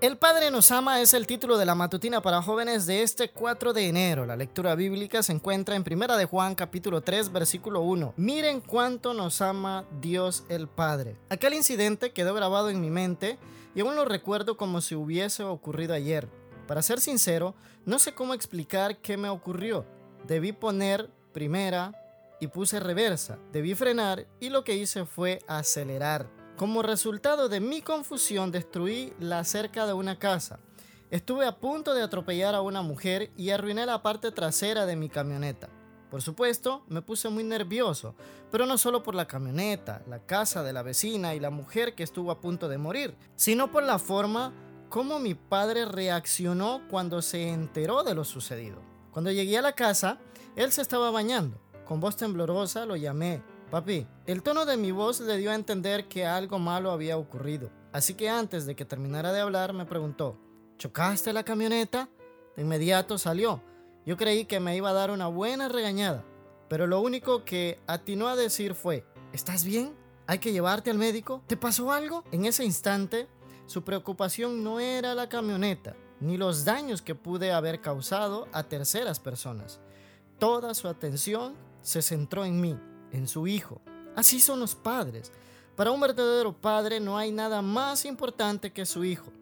El Padre nos ama es el título de la matutina para jóvenes de este 4 de enero. La lectura bíblica se encuentra en Primera de Juan capítulo 3 versículo 1. Miren cuánto nos ama Dios el Padre. Aquel incidente quedó grabado en mi mente y aún lo recuerdo como si hubiese ocurrido ayer. Para ser sincero, no sé cómo explicar qué me ocurrió. Debí poner primera y puse reversa. Debí frenar y lo que hice fue acelerar. Como resultado de mi confusión destruí la cerca de una casa. Estuve a punto de atropellar a una mujer y arruiné la parte trasera de mi camioneta. Por supuesto, me puse muy nervioso, pero no solo por la camioneta, la casa de la vecina y la mujer que estuvo a punto de morir, sino por la forma como mi padre reaccionó cuando se enteró de lo sucedido. Cuando llegué a la casa, él se estaba bañando. Con voz temblorosa lo llamé Papi, el tono de mi voz le dio a entender que algo malo había ocurrido. Así que antes de que terminara de hablar me preguntó, ¿chocaste la camioneta? De inmediato salió. Yo creí que me iba a dar una buena regañada, pero lo único que atinó a decir fue, ¿estás bien? ¿Hay que llevarte al médico? ¿Te pasó algo? En ese instante, su preocupación no era la camioneta, ni los daños que pude haber causado a terceras personas. Toda su atención se centró en mí en su Hijo. Así son los padres. Para un verdadero padre no hay nada más importante que su Hijo.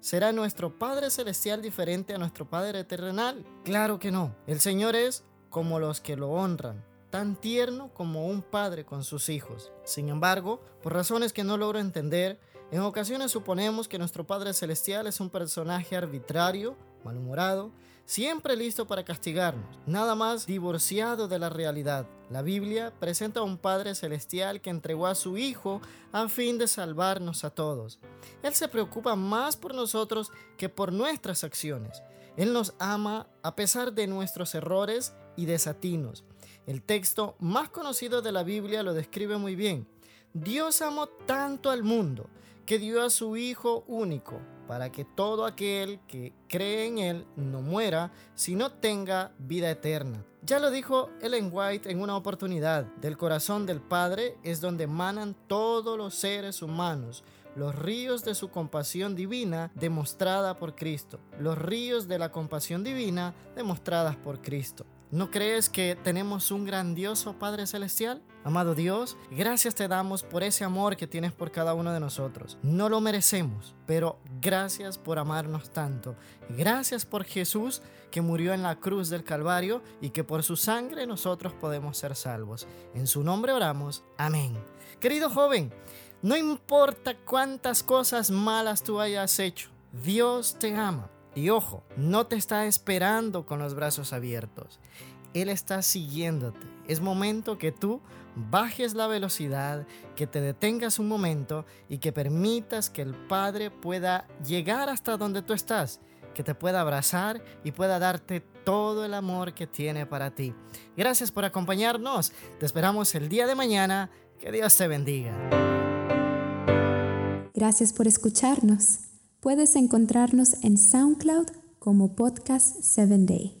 ¿Será nuestro Padre Celestial diferente a nuestro Padre terrenal? Claro que no. El Señor es como los que lo honran, tan tierno como un padre con sus hijos. Sin embargo, por razones que no logro entender, en ocasiones suponemos que nuestro Padre Celestial es un personaje arbitrario, malhumorado, siempre listo para castigarnos, nada más divorciado de la realidad. La Biblia presenta a un Padre Celestial que entregó a su Hijo a fin de salvarnos a todos. Él se preocupa más por nosotros que por nuestras acciones. Él nos ama a pesar de nuestros errores y desatinos. El texto más conocido de la Biblia lo describe muy bien. Dios amó tanto al mundo que dio a su Hijo único para que todo aquel que cree en Él no muera, sino tenga vida eterna. Ya lo dijo Ellen White en una oportunidad, del corazón del Padre es donde emanan todos los seres humanos, los ríos de su compasión divina demostrada por Cristo, los ríos de la compasión divina demostradas por Cristo. ¿No crees que tenemos un grandioso Padre Celestial? Amado Dios, gracias te damos por ese amor que tienes por cada uno de nosotros. No lo merecemos, pero gracias por amarnos tanto. Gracias por Jesús que murió en la cruz del Calvario y que por su sangre nosotros podemos ser salvos. En su nombre oramos. Amén. Querido joven, no importa cuántas cosas malas tú hayas hecho, Dios te ama. Y ojo, no te está esperando con los brazos abiertos. Él está siguiéndote. Es momento que tú bajes la velocidad, que te detengas un momento y que permitas que el Padre pueda llegar hasta donde tú estás, que te pueda abrazar y pueda darte todo el amor que tiene para ti. Gracias por acompañarnos. Te esperamos el día de mañana. Que Dios te bendiga. Gracias por escucharnos. Puedes encontrarnos en SoundCloud como Podcast 7 Day.